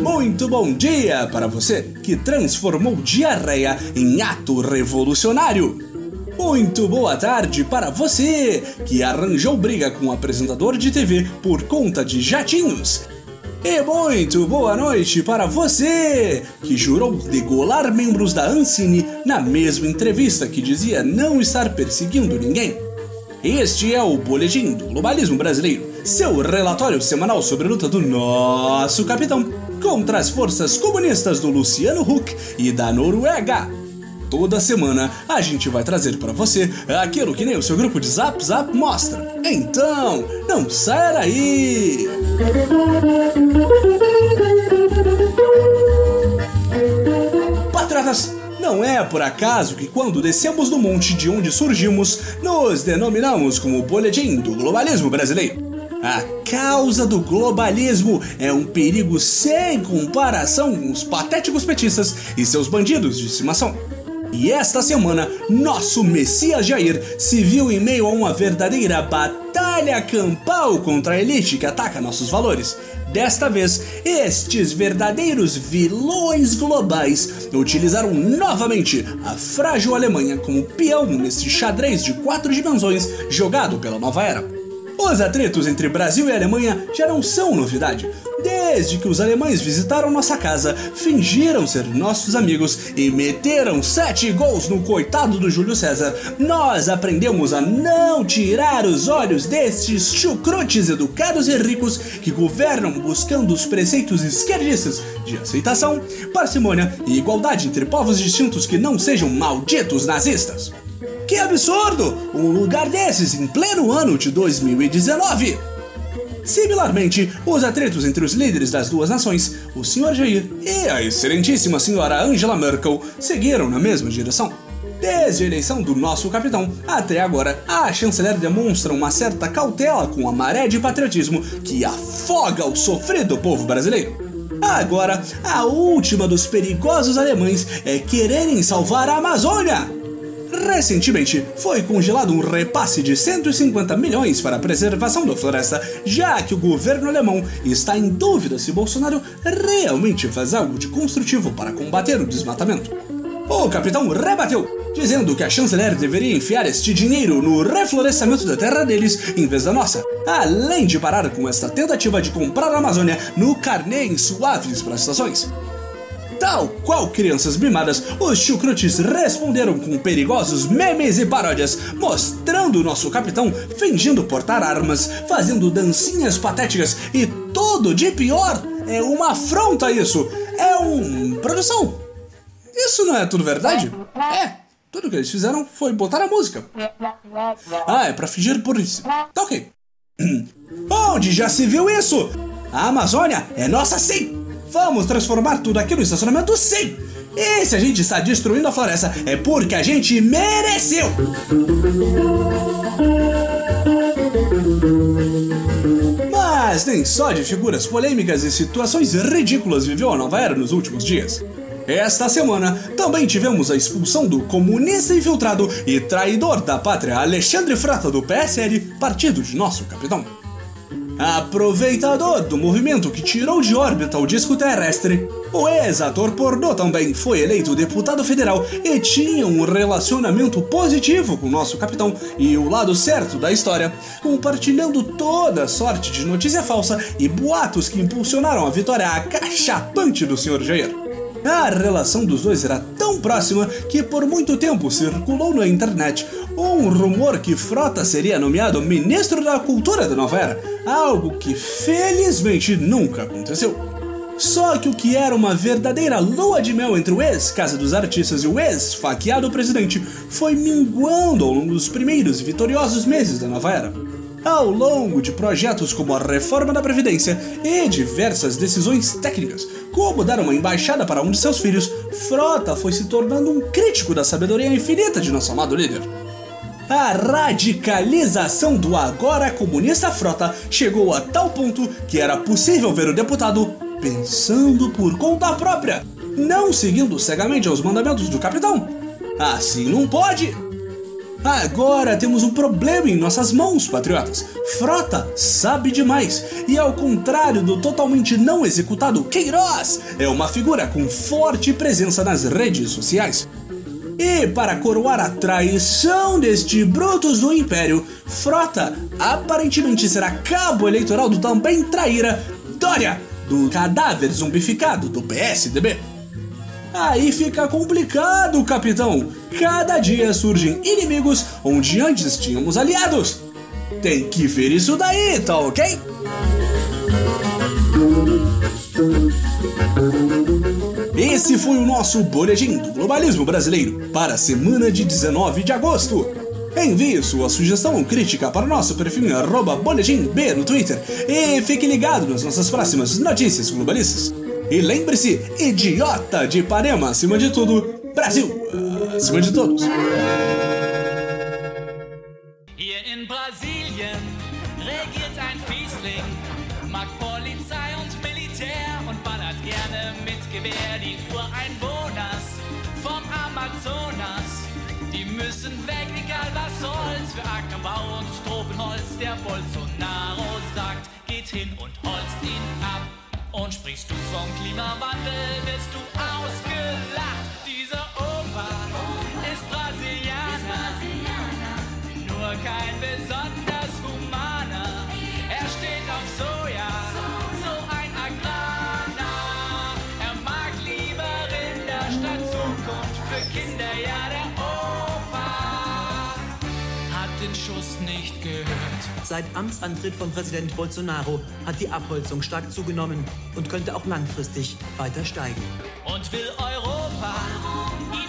Muito bom dia para você que transformou diarreia em ato revolucionário. Muito boa tarde para você que arranjou briga com o apresentador de TV por conta de jatinhos. E muito boa noite para você que jurou degolar membros da Ancine na mesma entrevista que dizia não estar perseguindo ninguém. Este é o Boletim do Globalismo Brasileiro, seu relatório semanal sobre a luta do nosso capitão contra as forças comunistas do Luciano Huck e da Noruega. Toda semana a gente vai trazer para você aquilo que nem o seu grupo de Zap Zap mostra. Então, não saia daí! Patriotas, não é por acaso que quando descemos do monte de onde surgimos, nos denominamos como boletim do globalismo brasileiro. A causa do globalismo é um perigo sem comparação com os patéticos petistas e seus bandidos de estimação. E esta semana, nosso Messias Jair se viu em meio a uma verdadeira batalha campal contra a elite que ataca nossos valores. Desta vez, estes verdadeiros vilões globais utilizaram novamente a frágil Alemanha como peão nesse xadrez de quatro dimensões jogado pela nova era. Os atritos entre Brasil e Alemanha já não são novidade. Desde que os alemães visitaram nossa casa, fingiram ser nossos amigos e meteram sete gols no coitado do Júlio César, nós aprendemos a não tirar os olhos destes chucrutes educados e ricos que governam buscando os preceitos esquerdistas de aceitação, parcimônia e igualdade entre povos distintos que não sejam malditos nazistas. Que absurdo! Um lugar desses em pleno ano de 2019! Similarmente, os atritos entre os líderes das duas nações, o Sr. Jair e a excelentíssima senhora Angela Merkel, seguiram na mesma direção. Desde a eleição do nosso capitão até agora, a chanceler demonstra uma certa cautela com a maré de patriotismo que afoga o sofrido povo brasileiro. Agora, a última dos perigosos alemães é quererem salvar a Amazônia! Recentemente, foi congelado um repasse de 150 milhões para a preservação da floresta, já que o governo alemão está em dúvida se Bolsonaro realmente faz algo de construtivo para combater o desmatamento. O capitão rebateu, dizendo que a chanceler deveria enfiar este dinheiro no reflorestamento da terra deles em vez da nossa, além de parar com esta tentativa de comprar a Amazônia no carnê em suaves prestações. Tal qual crianças mimadas, os chucrutes responderam com perigosos memes e paródias, mostrando nosso capitão fingindo portar armas, fazendo dancinhas patéticas e tudo de pior. É uma afronta isso. É um. produção. Isso não é tudo verdade? É. Tudo que eles fizeram foi botar a música. Ah, é pra fingir por isso. Tá ok. Onde já se viu isso? A Amazônia é nossa sim! Vamos transformar tudo aqui no estacionamento sim! E se a gente está destruindo a floresta, é porque a gente mereceu! Mas nem só de figuras polêmicas e situações ridículas viveu a nova era nos últimos dias. Esta semana também tivemos a expulsão do comunista infiltrado e traidor da pátria Alexandre Frota do PSL, partido de nosso capitão. Aproveitador do movimento que tirou de órbita o disco terrestre, o ex-ator pornô também foi eleito deputado federal e tinha um relacionamento positivo com nosso capitão e o lado certo da história, compartilhando toda sorte de notícia falsa e boatos que impulsionaram a vitória acachapante do Sr. Jair. A relação dos dois era tão próxima que por muito tempo circulou na internet um rumor que Frota seria nomeado ministro da Cultura da Nova Era, algo que felizmente nunca aconteceu. Só que o que era uma verdadeira lua de mel entre o ex-Casa dos Artistas e o ex-faqueado presidente foi minguando ao longo dos primeiros e vitoriosos meses da nova era. Ao longo de projetos como a reforma da Previdência e diversas decisões técnicas, como dar uma embaixada para um de seus filhos, Frota foi se tornando um crítico da sabedoria infinita de nosso amado líder. A radicalização do agora comunista Frota chegou a tal ponto que era possível ver o deputado pensando por conta própria, não seguindo cegamente aos mandamentos do capitão. Assim não pode! Agora temos um problema em nossas mãos, patriotas. Frota sabe demais. E ao contrário do totalmente não executado Queiroz, é uma figura com forte presença nas redes sociais. E para coroar a traição deste Brutus do Império, Frota aparentemente será cabo eleitoral do também traíra Dória, do cadáver zumbificado do PSDB. Aí fica complicado, capitão. Cada dia surgem inimigos onde antes tínhamos aliados. Tem que ver isso daí, tá ok? Esse foi o nosso Boletim do Globalismo Brasileiro para a semana de 19 de agosto. Envie sua sugestão ou crítica para o nosso perfil boletimb no Twitter e fique ligado nas nossas próximas notícias globalistas. E lembre-se, idiota de Ipanema acima de tudo, Brasil acima de todos. Brasilien regiert ein Fiesling, mag Polizei und Militär und ballert gerne mit Gewehr die vom Amazonas. Die müssen weg, egal was soll's, für Ackerbau und Tropenholz. Der Bolsonaro sagt, geht hin und holzt ihn ab. Und sprichst du vom Klimawandel, wirst du ausgelacht. Dieser Opa ist Brasilianer, nur kein besonders humaner. Er steht auf Soja, so ein Agrarnah. Er mag lieber Rinder statt Zukunft für Kinder, ja der Opa den Schuss nicht gehört. Seit Amtsantritt von Präsident Bolsonaro hat die Abholzung stark zugenommen und könnte auch langfristig weiter steigen. und will Europa ihn